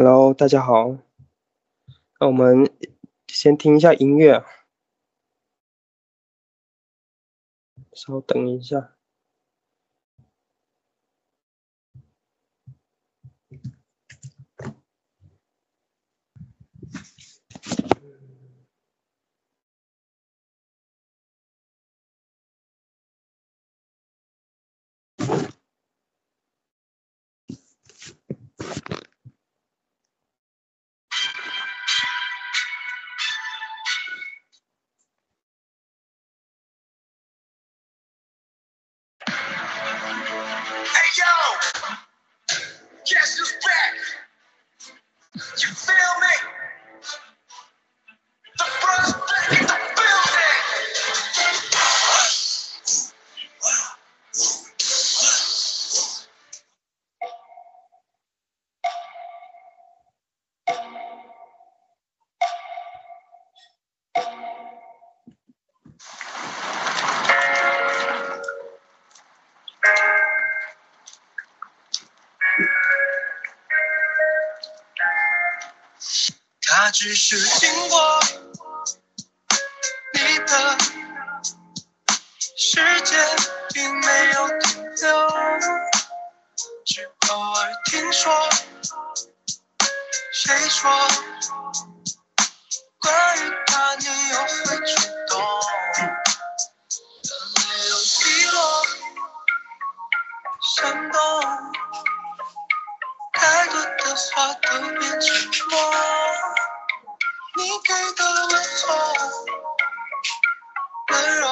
Hello，大家好。那我们先听一下音乐，稍等一下。只是经过你的世界，并没有停留，只偶尔听说？谁说？关于他你又会触动，眼泪又滴落，闪动，太多的话都变沉默。你给的问候、温柔，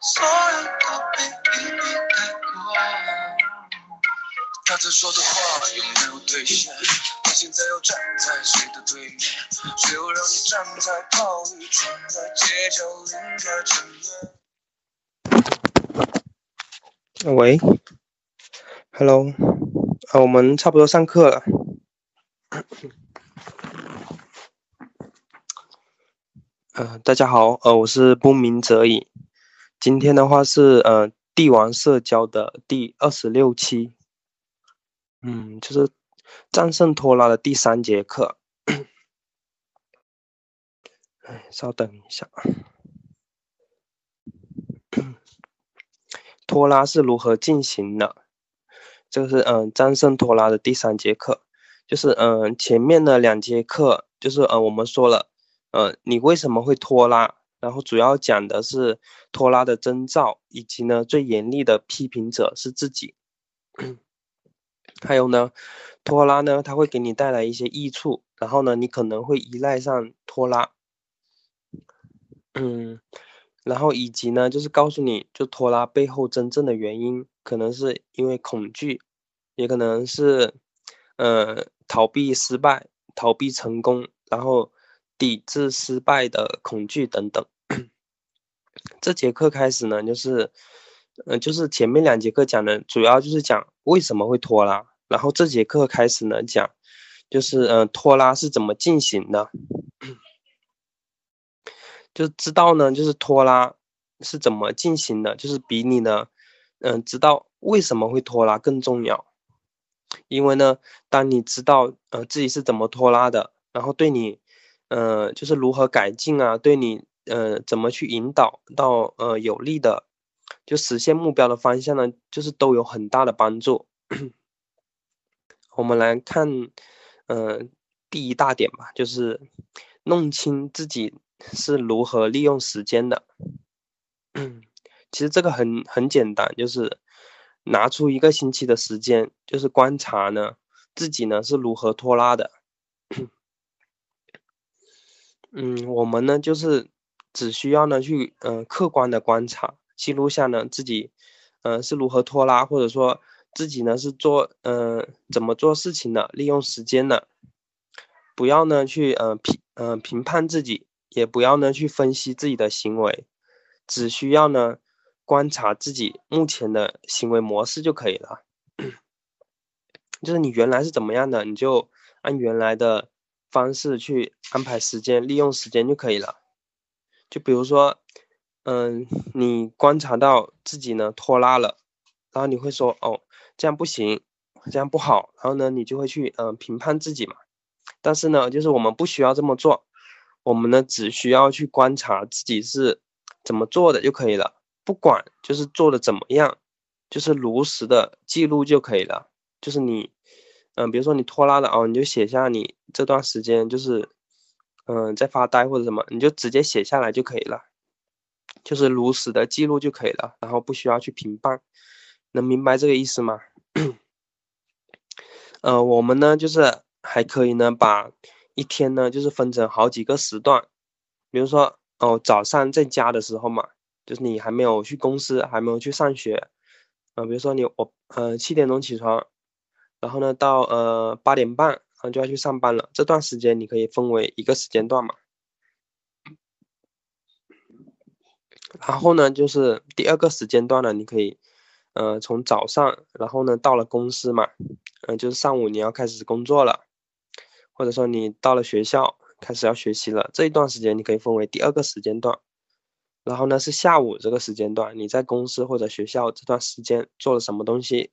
所有都被一笔带过。他曾说的话有没有兑现？他现在又站在谁的对面？谁又让你站在暴雨中的街角淋着尘烟？喂，Hello，啊，我们差不多上课了。呃，大家好，呃，我是不鸣则已。今天的话是呃帝王社交的第二十六期，嗯，就是战胜拖拉的第三节课。哎，稍等一下，拖拉是如何进行的？这个是嗯战胜拖拉的第三节课，就是嗯前面的两节课就是呃我们说了。呃，你为什么会拖拉？然后主要讲的是拖拉的征兆，以及呢最严厉的批评者是自己。还有呢，拖拉呢，它会给你带来一些益处，然后呢，你可能会依赖上拖拉。嗯，然后以及呢，就是告诉你就拖拉背后真正的原因，可能是因为恐惧，也可能是呃逃避失败、逃避成功，然后。抵制失败的恐惧等等。这节课开始呢，就是，嗯，就是前面两节课讲的，主要就是讲为什么会拖拉。然后这节课开始呢，讲，就是，嗯，拖拉是怎么进行的，就知道呢，就是拖拉是怎么进行的，就是比你呢，嗯，知道为什么会拖拉更重要。因为呢，当你知道，呃，自己是怎么拖拉的，然后对你。呃，就是如何改进啊？对你，呃，怎么去引导到呃有利的，就实现目标的方向呢？就是都有很大的帮助。我们来看，呃，第一大点吧，就是弄清自己是如何利用时间的。其实这个很很简单，就是拿出一个星期的时间，就是观察呢自己呢是如何拖拉的。嗯，我们呢就是只需要呢去嗯客观的观察，记录下呢自己嗯是如何拖拉，或者说自己呢是做嗯怎么做事情的，利用时间的，不要呢去嗯评嗯评判自己，也不要呢去分析自己的行为，只需要呢观察自己目前的行为模式就可以了。就是你原来是怎么样的，你就按原来的。方式去安排时间，利用时间就可以了。就比如说，嗯，你观察到自己呢拖拉了，然后你会说，哦，这样不行，这样不好，然后呢，你就会去嗯评判自己嘛。但是呢，就是我们不需要这么做，我们呢只需要去观察自己是怎么做的就可以了，不管就是做的怎么样，就是如实的记录就可以了。就是你，嗯，比如说你拖拉了哦，你就写下你这段时间就是，嗯，在发呆或者什么，你就直接写下来就可以了，就是如实的记录就可以了，然后不需要去评判，能明白这个意思吗？呃，我们呢就是还可以呢把一天呢就是分成好几个时段，比如说哦早上在家的时候嘛，就是你还没有去公司，还没有去上学，呃，比如说你我呃七点钟起床。然后呢，到呃八点半，然后就要去上班了。这段时间你可以分为一个时间段嘛。然后呢，就是第二个时间段呢，你可以，呃，从早上，然后呢，到了公司嘛，嗯，就是上午你要开始工作了，或者说你到了学校开始要学习了，这一段时间你可以分为第二个时间段。然后呢，是下午这个时间段，你在公司或者学校这段时间做了什么东西？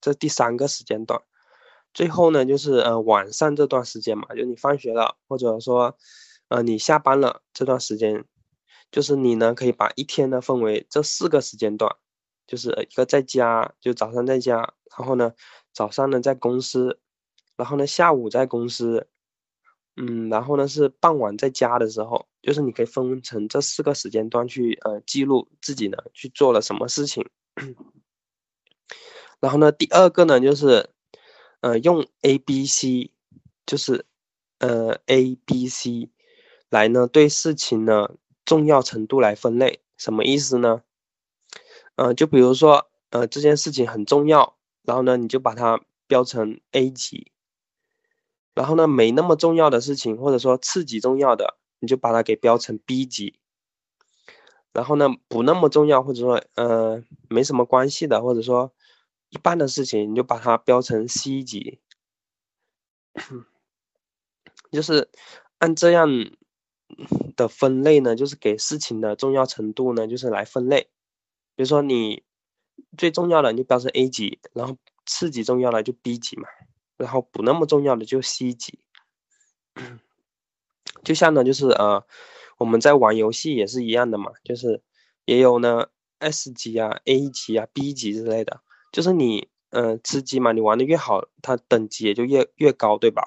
这第三个时间段，最后呢就是呃晚上这段时间嘛，就你放学了，或者说呃你下班了这段时间，就是你呢可以把一天呢分为这四个时间段，就是一个在家，就早上在家，然后呢早上呢在公司，然后呢下午在公司，嗯，然后呢是傍晚在家的时候，就是你可以分成这四个时间段去呃记录自己呢去做了什么事情。然后呢，第二个呢，就是，呃，用 A、B、C，就是，呃，A、B、C，来呢对事情呢重要程度来分类，什么意思呢？呃，就比如说，呃，这件事情很重要，然后呢，你就把它标成 A 级，然后呢，没那么重要的事情，或者说次级重要的，你就把它给标成 B 级，然后呢，不那么重要，或者说，呃，没什么关系的，或者说。一般的事情，你就把它标成 C 级，就是按这样的分类呢，就是给事情的重要程度呢，就是来分类。比如说你最重要的你就标成 A 级，然后次级重要的就 B 级嘛，然后不那么重要的就 C 级。就像呢，就是呃，我们在玩游戏也是一样的嘛，就是也有呢 S 级啊、A 级啊、B 级之类的。就是你，嗯，吃鸡嘛，你玩的越好，它等级也就越越高，对吧？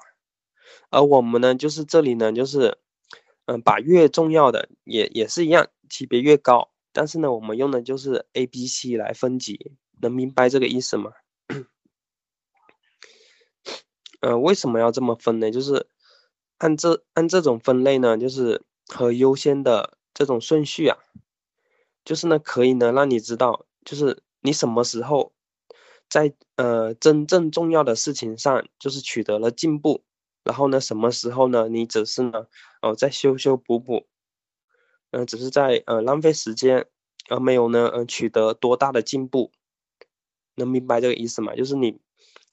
而我们呢，就是这里呢，就是，嗯，把越重要的也也是一样，级别越高。但是呢，我们用的就是 A、B、C 来分级，能明白这个意思吗？嗯，为什么要这么分呢？就是按这按这种分类呢，就是和优先的这种顺序啊，就是呢，可以呢让你知道，就是你什么时候。在呃真正重要的事情上，就是取得了进步，然后呢，什么时候呢？你只是呢，哦，在修修补补，嗯，只是在呃浪费时间，而没有呢，嗯，取得多大的进步，能明白这个意思吗？就是你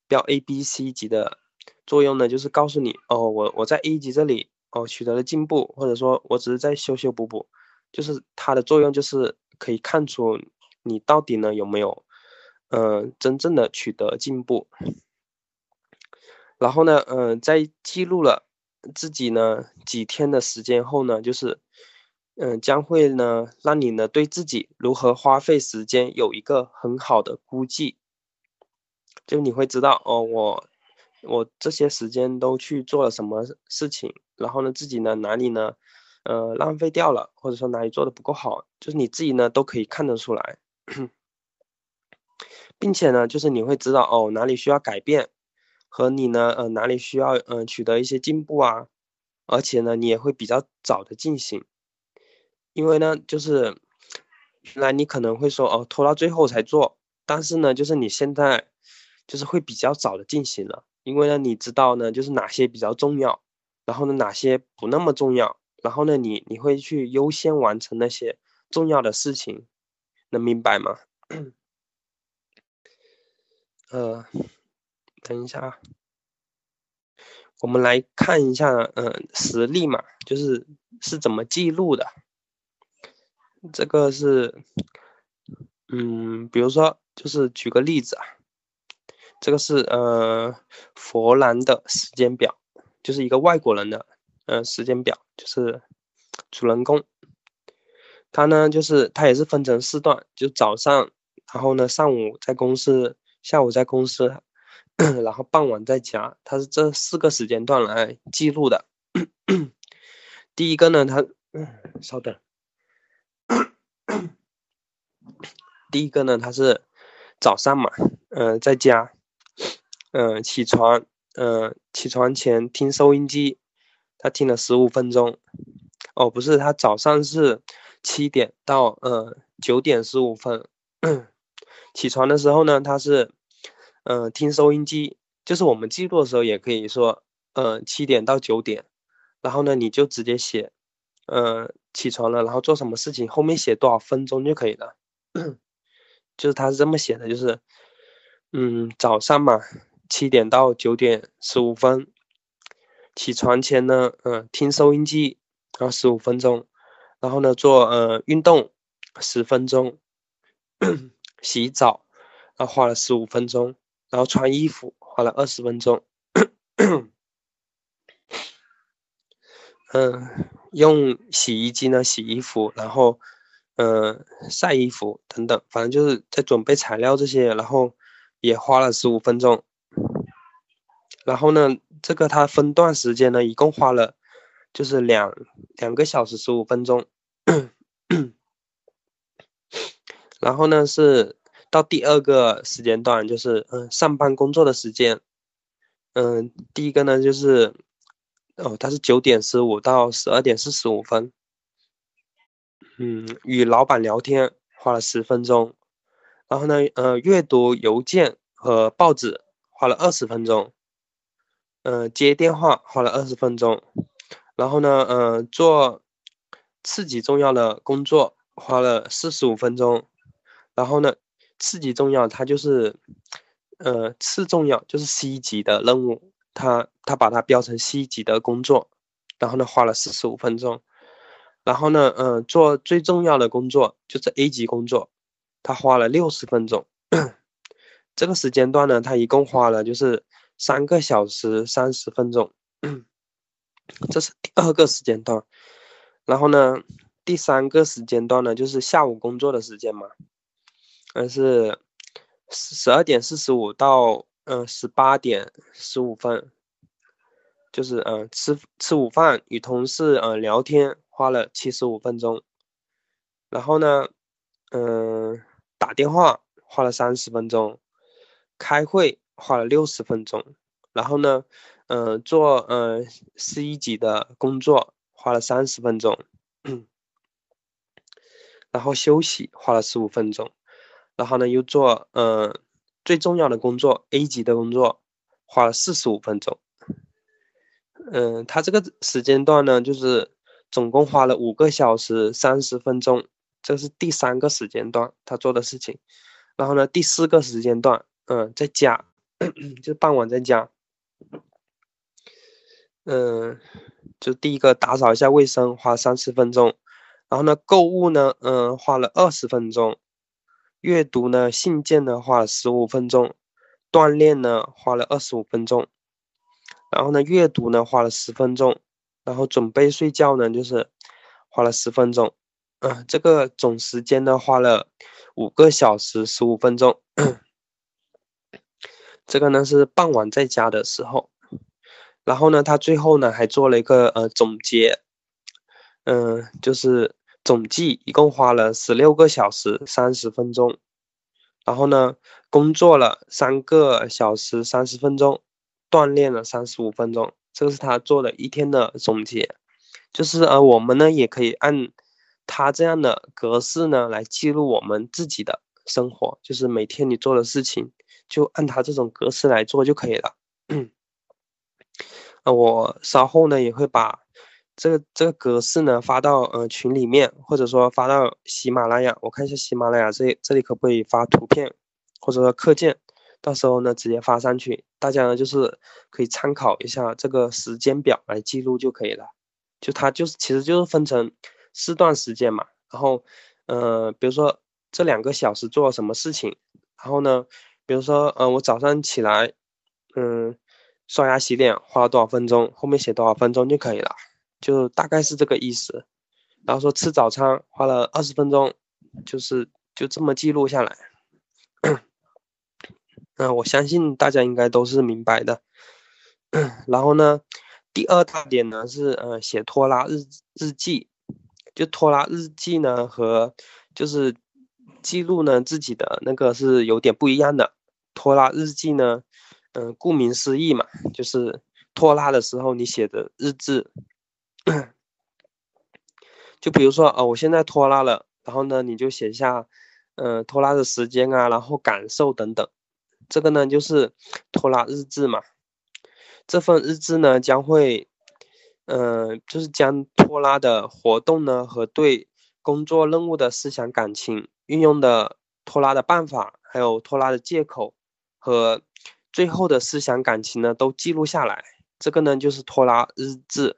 标 A、B、C 级的作用呢，就是告诉你，哦，我我在 A 级这里哦取得了进步，或者说我只是在修修补补，就是它的作用就是可以看出你到底呢有没有。嗯，真正的取得进步，然后呢，嗯，在记录了自己呢几天的时间后呢，就是，嗯，将会呢让你呢对自己如何花费时间有一个很好的估计，就你会知道哦，我我这些时间都去做了什么事情，然后呢自己呢哪里呢，呃，浪费掉了，或者说哪里做的不够好，就是你自己呢都可以看得出来。并且呢，就是你会知道哦，哪里需要改变，和你呢，呃，哪里需要嗯取得一些进步啊，而且呢，你也会比较早的进行，因为呢，就是原来你可能会说哦，拖到最后才做，但是呢，就是你现在就是会比较早的进行了，因为呢，你知道呢，就是哪些比较重要，然后呢，哪些不那么重要，然后呢，你你会去优先完成那些重要的事情，能明白吗？呃，等一下啊，我们来看一下，嗯，实例嘛，就是是怎么记录的。这个是，嗯，比如说，就是举个例子啊，这个是呃佛兰的时间表，就是一个外国人的呃时间表，就是主人公。他呢，就是他也是分成四段，就早上，然后呢上午在公司，下午在公司，然后傍晚在家，他是这四个时间段来记录的。第一个呢，他，稍等，第一个呢，他是早上嘛，嗯，在家。嗯，起床，嗯，起床前听收音机，他听了十五分钟。哦，不是，他早上是七点到呃九点十五分。起床的时候呢，他是嗯听收音机，就是我们记录的时候也可以说，嗯七点到九点，然后呢你就直接写，嗯起床了，然后做什么事情，后面写多少分钟就可以了。就是他是这么写的，就是嗯早上嘛。七点到九点十五分，起床前呢，嗯，听收音机，然后十五分钟，然后呢做呃运动十分钟，洗澡，然后花了十五分钟，然后穿衣服花了二十分钟，嗯，用洗衣机呢洗衣服，然后嗯晒衣服等等，反正就是在准备材料这些，然后也花了十五分钟。然后呢，这个它分段时间呢，一共花了就是两两个小时十五分钟。然后呢，是到第二个时间段，就是嗯上班工作的时间。嗯，第一个呢就是哦，他是九点十五到十二点四十五分。嗯，与老板聊天花了十分钟。然后呢，呃，阅读邮件和报纸花了二十分钟。嗯，接电话花了二十分钟，然后呢，嗯，做次级重要的工作花了四十五分钟，然后呢，次级重要它就是，呃，次重要就是 C 级的任务，他他把它标成 C 级的工作，然后呢，花了四十五分钟，然后呢，嗯，做最重要的工作就是 A 级工作，他花了六十分钟，这个时间段呢，他一共花了就是。三个小时三十分钟，这是第二个时间段。然后呢，第三个时间段呢，就是下午工作的时间嘛，嗯，是十二点四十五到嗯十八点十五分，就是嗯吃吃午饭，与同事嗯聊天，花了七十五分钟。然后呢，嗯打电话花了三十分钟，开会。花了六十分钟，然后呢，嗯，做嗯 C 级的工作花了三十分钟，然后休息花了十五分钟，然后呢又做嗯最重要的工作 A 级的工作花了四十五分钟，嗯，他这个时间段呢就是总共花了五个小时三十分钟，这是第三个时间段他做的事情，然后呢第四个时间段嗯在家。就傍晚在家，嗯，就第一个打扫一下卫生，花三十分钟，然后呢，购物呢，嗯，花了二十分钟，阅读呢，信件呢，花了十五分钟，锻炼呢，花了二十五分钟，然后呢，阅读呢，花了十分钟，然后准备睡觉呢，就是花了十分钟，嗯，这个总时间呢，花了五个小时十五分钟。这个呢是傍晚在家的时候，然后呢，他最后呢还做了一个呃总结，嗯，就是总计一共花了十六个小时三十分钟，然后呢工作了三个小时三十分钟，锻炼了三十五分钟，这个是他做的一天的总结，就是呃我们呢也可以按他这样的格式呢来记录我们自己的生活，就是每天你做的事情。就按他这种格式来做就可以了。呃，我稍后呢也会把这个这个格式呢发到呃群里面，或者说发到喜马拉雅。我看一下喜马拉雅这这里可不可以发图片，或者说课件，到时候呢直接发上去，大家呢就是可以参考一下这个时间表来记录就可以了。就它就是其实就是分成四段时间嘛，然后呃比如说这两个小时做了什么事情，然后呢。比如说，呃，我早上起来，嗯，刷牙洗脸花了多少分钟，后面写多少分钟就可以了，就大概是这个意思。然后说吃早餐花了二十分钟，就是就这么记录下来。嗯，我相信大家应该都是明白的。然后呢，第二大点呢是，呃，写拖拉日日记。就拖拉日记呢和就是记录呢自己的那个是有点不一样的。拖拉日记呢，嗯，顾名思义嘛，就是拖拉的时候你写的日志。就比如说，呃，我现在拖拉了，然后呢，你就写下，嗯，拖拉的时间啊，然后感受等等。这个呢就是拖拉日志嘛。这份日志呢将会，嗯，就是将拖拉的活动呢和对工作任务的思想感情运用的拖拉的办法，还有拖拉的借口和最后的思想感情呢都记录下来。这个呢就是拖拉日志。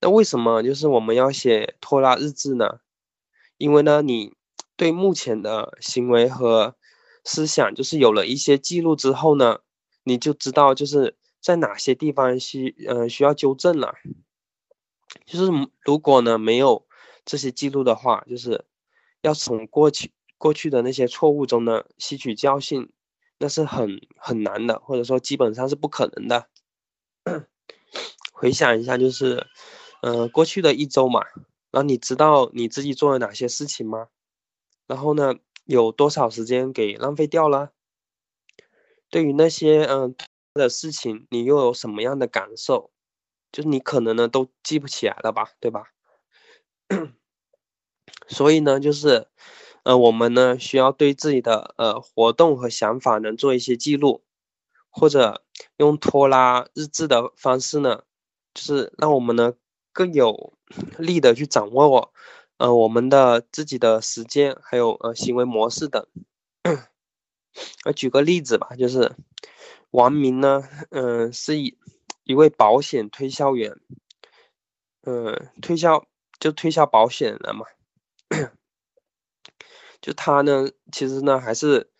那为什么就是我们要写拖拉日志呢？因为呢，你对目前的行为和思想，就是有了一些记录之后呢，你就知道就是在哪些地方需嗯需要纠正了。就是如果呢没有这些记录的话，就是要从过去过去的那些错误中呢吸取教训，那是很很难的，或者说基本上是不可能的。回想一下，就是。嗯，过去的一周嘛，然后你知道你自己做了哪些事情吗？然后呢，有多少时间给浪费掉了？对于那些嗯的事情，你又有什么样的感受？就是你可能呢都记不起来了吧，对吧？所以呢，就是呃，我们呢需要对自己的呃活动和想法呢做一些记录，或者用拖拉日志的方式呢，就是让我们呢。更有 力的去掌握我，呃，我们的自己的时间，还有呃行为模式等。我 举个例子吧，就是王明呢，嗯，是一一位保险推销员，嗯，推销就推销保险的嘛。就他呢，其实呢还是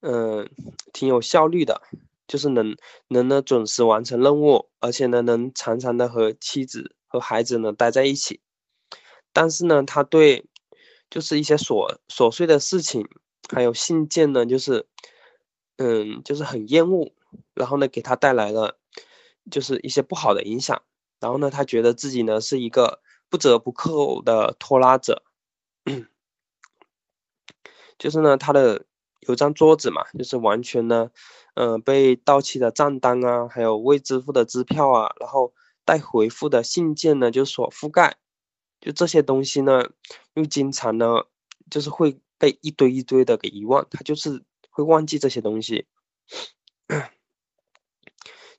嗯挺有效率的，就是能能呢准时完成任务，而且呢能常常的和妻子。和孩子呢待在一起，但是呢，他对就是一些琐琐碎的事情，还有信件呢，就是嗯，就是很厌恶，然后呢，给他带来了就是一些不好的影响。然后呢，他觉得自己呢是一个不折不扣的拖拉者，就是呢，他的有张桌子嘛，就是完全呢，嗯，被到期的账单啊，还有未支付的支票啊，然后。待回复的信件呢，就所覆盖，就这些东西呢，又经常呢，就是会被一堆一堆的给遗忘，他就是会忘记这些东西，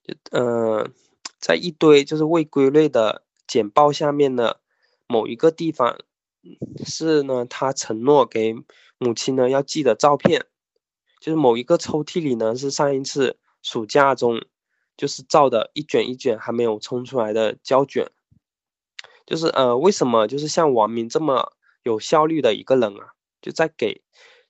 就呃，在一堆就是未归类的简报下面的，某一个地方是呢，他承诺给母亲呢要寄的照片，就是某一个抽屉里呢是上一次暑假中。就是照的一卷一卷还没有冲出来的胶卷，就是呃，为什么就是像王明这么有效率的一个人啊，就在给，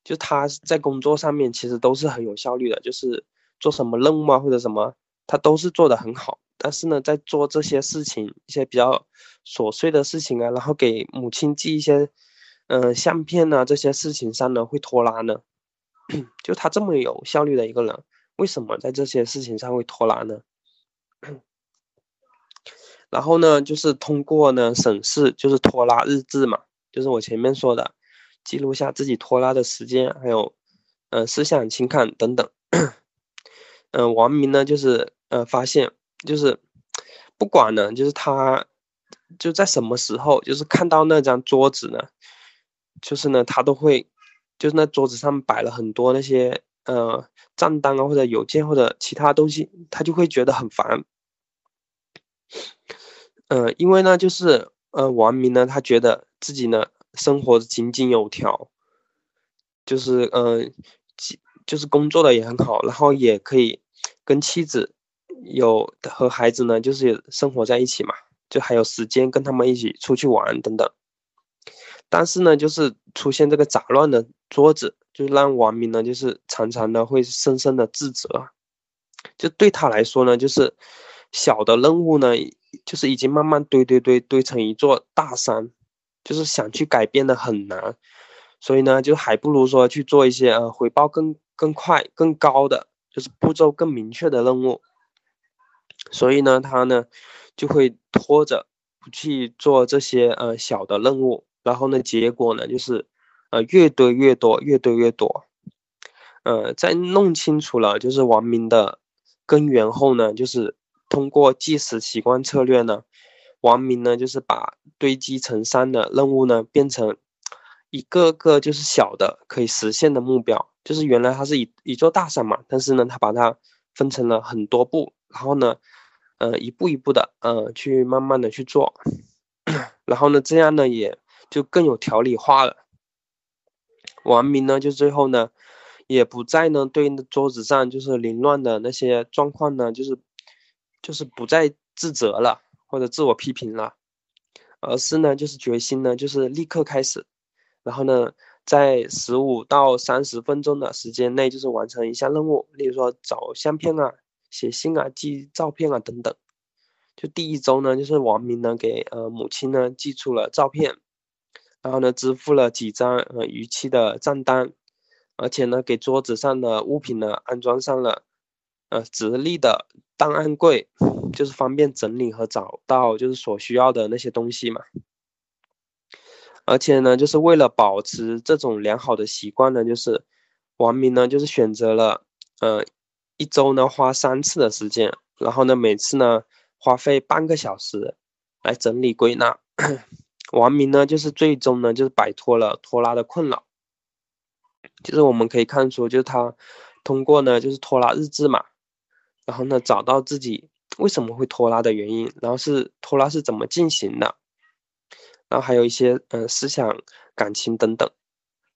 就他在工作上面其实都是很有效率的，就是做什么任务啊或者什么，他都是做的很好。但是呢，在做这些事情一些比较琐碎的事情啊，然后给母亲寄一些嗯相片啊这些事情上呢会拖拉呢，就他这么有效率的一个人。为什么在这些事情上会拖拉呢？然后呢，就是通过呢审视，就是拖拉日志嘛，就是我前面说的，记录下自己拖拉的时间，还有，呃，思想情感等等。嗯，王明呢，就是呃发现，就是不管呢，就是他就在什么时候，就是看到那张桌子呢，就是呢他都会，就是那桌子上摆了很多那些。呃，账单啊，或者邮件或者其他东西，他就会觉得很烦。呃，因为呢，就是呃，王明呢，他觉得自己呢，生活井井有条，就是嗯，就是工作的也很好，然后也可以跟妻子有和孩子呢，就是生活在一起嘛，就还有时间跟他们一起出去玩等等。但是呢，就是出现这个杂乱的桌子。就让王明呢，就是常常的会深深的自责。就对他来说呢，就是小的任务呢，就是已经慢慢堆堆堆堆成一座大山，就是想去改变的很难。所以呢，就还不如说去做一些呃回报更更快、更高的，就是步骤更明确的任务。所以呢，他呢就会拖着不去做这些呃小的任务，然后呢，结果呢就是呃越堆越多，越堆越多。呃，在弄清楚了就是王明的根源后呢，就是通过计时习惯策略呢，王明呢就是把堆积成山的任务呢变成。一个个就是小的可以实现的目标，就是原来它是一一座大山嘛，但是呢，它把它分成了很多步，然后呢，呃，一步一步的，呃，去慢慢的去做，然后呢，这样呢，也就更有条理化了。王明呢，就最后呢，也不再呢对桌子上就是凌乱的那些状况呢，就是就是不再自责了或者自我批评了，而是呢，就是决心呢，就是立刻开始。然后呢，在十五到三十分钟的时间内，就是完成一项任务，例如说找相片啊、写信啊、寄照片啊等等。就第一周呢，就是王明呢给呃母亲呢寄出了照片，然后呢支付了几张呃逾期的账单，而且呢给桌子上的物品呢安装上了呃直立的档案柜，就是方便整理和找到就是所需要的那些东西嘛。而且呢，就是为了保持这种良好的习惯呢，就是王明呢，就是选择了，呃，一周呢花三次的时间，然后呢每次呢花费半个小时来整理归纳。王明呢，就是最终呢就是摆脱了拖拉的困扰。就是我们可以看出，就是他通过呢就是拖拉日志嘛，然后呢找到自己为什么会拖拉的原因，然后是拖拉是怎么进行的。然后还有一些嗯思想、感情等等，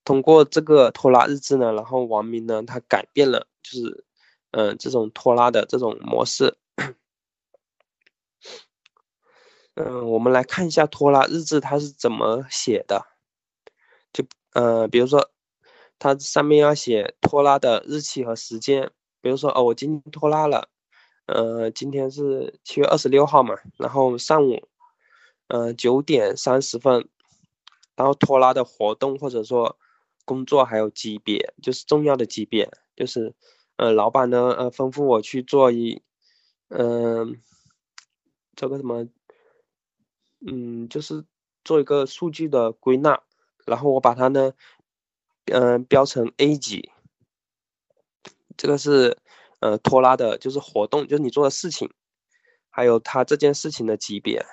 通过这个拖拉日志呢，然后王明呢他改变了就是嗯这种拖拉的这种模式。嗯，我们来看一下拖拉日志它是怎么写的，就呃比如说它上面要写拖拉的日期和时间，比如说哦我今天拖拉了，呃今天是七月二十六号嘛，然后上午。嗯，九点三十分，然后拖拉的活动或者说工作还有级别，就是重要的级别，就是，呃，老板呢，呃，吩咐我去做一，嗯，这个什么，嗯，就是做一个数据的归纳，然后我把它呢，嗯，标成 A 级，这个是，呃，拖拉的，就是活动，就是你做的事情，还有他这件事情的级别。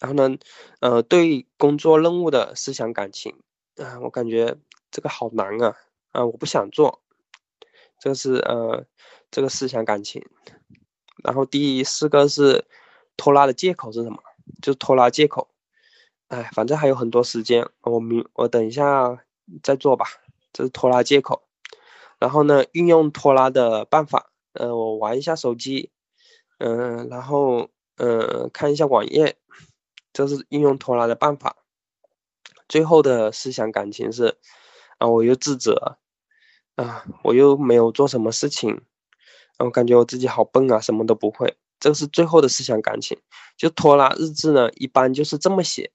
然后呢，呃，对工作任务的思想感情，啊，我感觉这个好难啊，啊，我不想做，这个是呃，这个思想感情。然后第四个是拖拉的借口是什么？就拖拉借口。哎，反正还有很多时间，我明我等一下再做吧。这是拖拉借口。然后呢，运用拖拉的办法，呃，我玩一下手机，嗯，然后嗯，看一下网页。这是运用拖拉的办法。最后的思想感情是，啊，我又自责，啊，我又没有做什么事情，我感觉我自己好笨啊，什么都不会。这是最后的思想感情。就拖拉日志呢，一般就是这么写，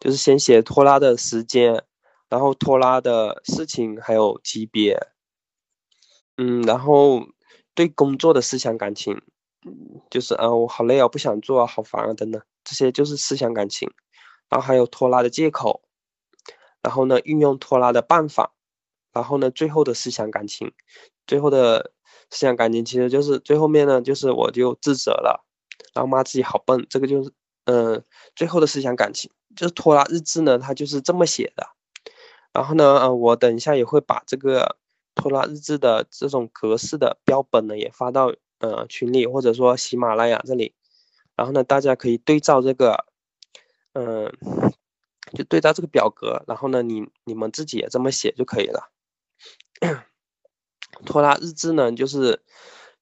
就是先写拖拉的时间，然后拖拉的事情，还有级别，嗯，然后对工作的思想感情，就是啊，我好累啊，不想做啊，好烦啊，等等。这些就是思想感情，然后还有拖拉的借口，然后呢，运用拖拉的办法，然后呢，最后的思想感情，最后的思想感情其实就是最后面呢，就是我就自责了，然后骂自己好笨，这个就是嗯，最后的思想感情就是拖拉日志呢，它就是这么写的，然后呢，呃，我等一下也会把这个拖拉日志的这种格式的标本呢，也发到呃群里或者说喜马拉雅这里。然后呢，大家可以对照这个，嗯，就对照这个表格，然后呢，你你们自己也这么写就可以了。拖拉日志呢，就是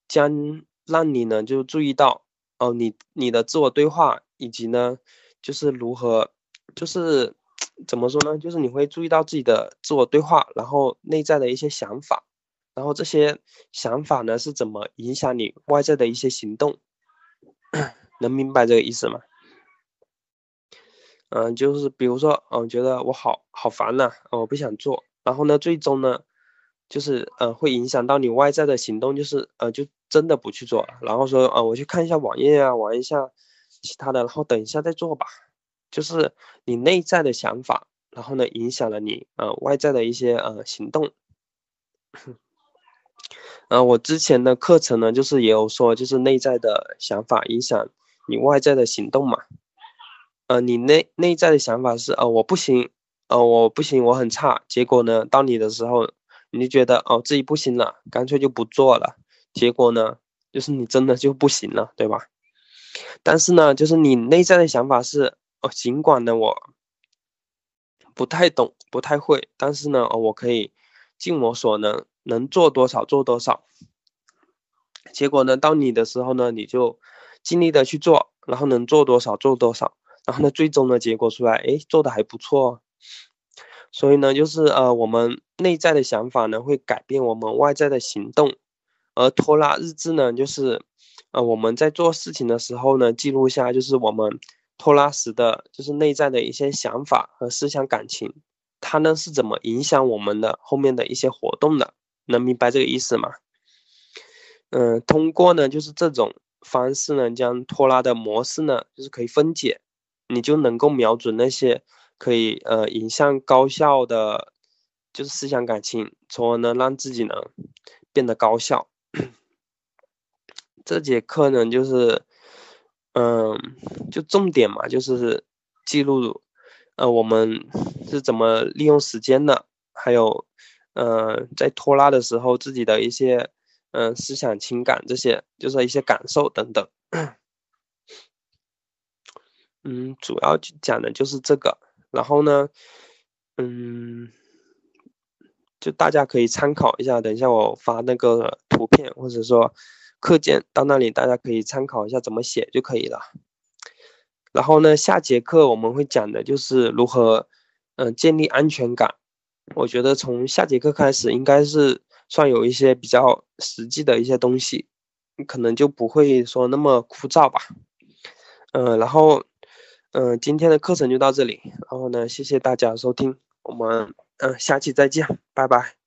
将让你呢就注意到哦，你你的自我对话以及呢，就是如何，就是怎么说呢？就是你会注意到自己的自我对话，然后内在的一些想法，然后这些想法呢是怎么影响你外在的一些行动？能明白这个意思吗？嗯，就是比如说，嗯，觉得我好好烦呐，我不想做，然后呢，最终呢，就是呃，会影响到你外在的行动，就是呃，就真的不去做，然后说，呃，我去看一下网页啊，玩一下其他的，然后等一下再做吧。就是你内在的想法，然后呢，影响了你呃外在的一些呃行动。呃，我之前的课程呢，就是也有说，就是内在的想法影响你外在的行动嘛。呃，你内内在的想法是，呃，我不行，呃，我不行，我很差。结果呢，到你的时候，你觉得，哦，自己不行了，干脆就不做了。结果呢，就是你真的就不行了，对吧？但是呢，就是你内在的想法是，哦，尽管呢我不太懂，不太会，但是呢，哦，我可以尽我所能，能做多少做多少。结果呢，到你的时候呢，你就尽力的去做，然后能做多少做多少。然后呢，最终的结果出来，哎，做的还不错。所以呢，就是呃，我们内在的想法呢，会改变我们外在的行动。而拖拉日志呢，就是呃，我们在做事情的时候呢，记录下就是我们拖拉时的，就是内在的一些想法和思想感情，它呢是怎么影响我们的后面的一些活动的？能明白这个意思吗？嗯，通过呢，就是这种方式呢，将拖拉的模式呢，就是可以分解。你就能够瞄准那些可以呃影响高效的，就是思想感情，从而呢让自己呢变得高效。这节课呢就是嗯就重点嘛，就是记录呃我们是怎么利用时间的，还有呃在拖拉的时候自己的一些嗯思想情感这些，就是一些感受等等。嗯，主要讲的就是这个，然后呢，嗯，就大家可以参考一下，等一下我发那个图片或者说课件到那里，大家可以参考一下怎么写就可以了。然后呢，下节课我们会讲的就是如何，嗯，建立安全感。我觉得从下节课开始，应该是算有一些比较实际的一些东西，可能就不会说那么枯燥吧。嗯，然后。嗯，今天的课程就到这里，然后呢，谢谢大家收听，我们嗯下期再见，拜拜。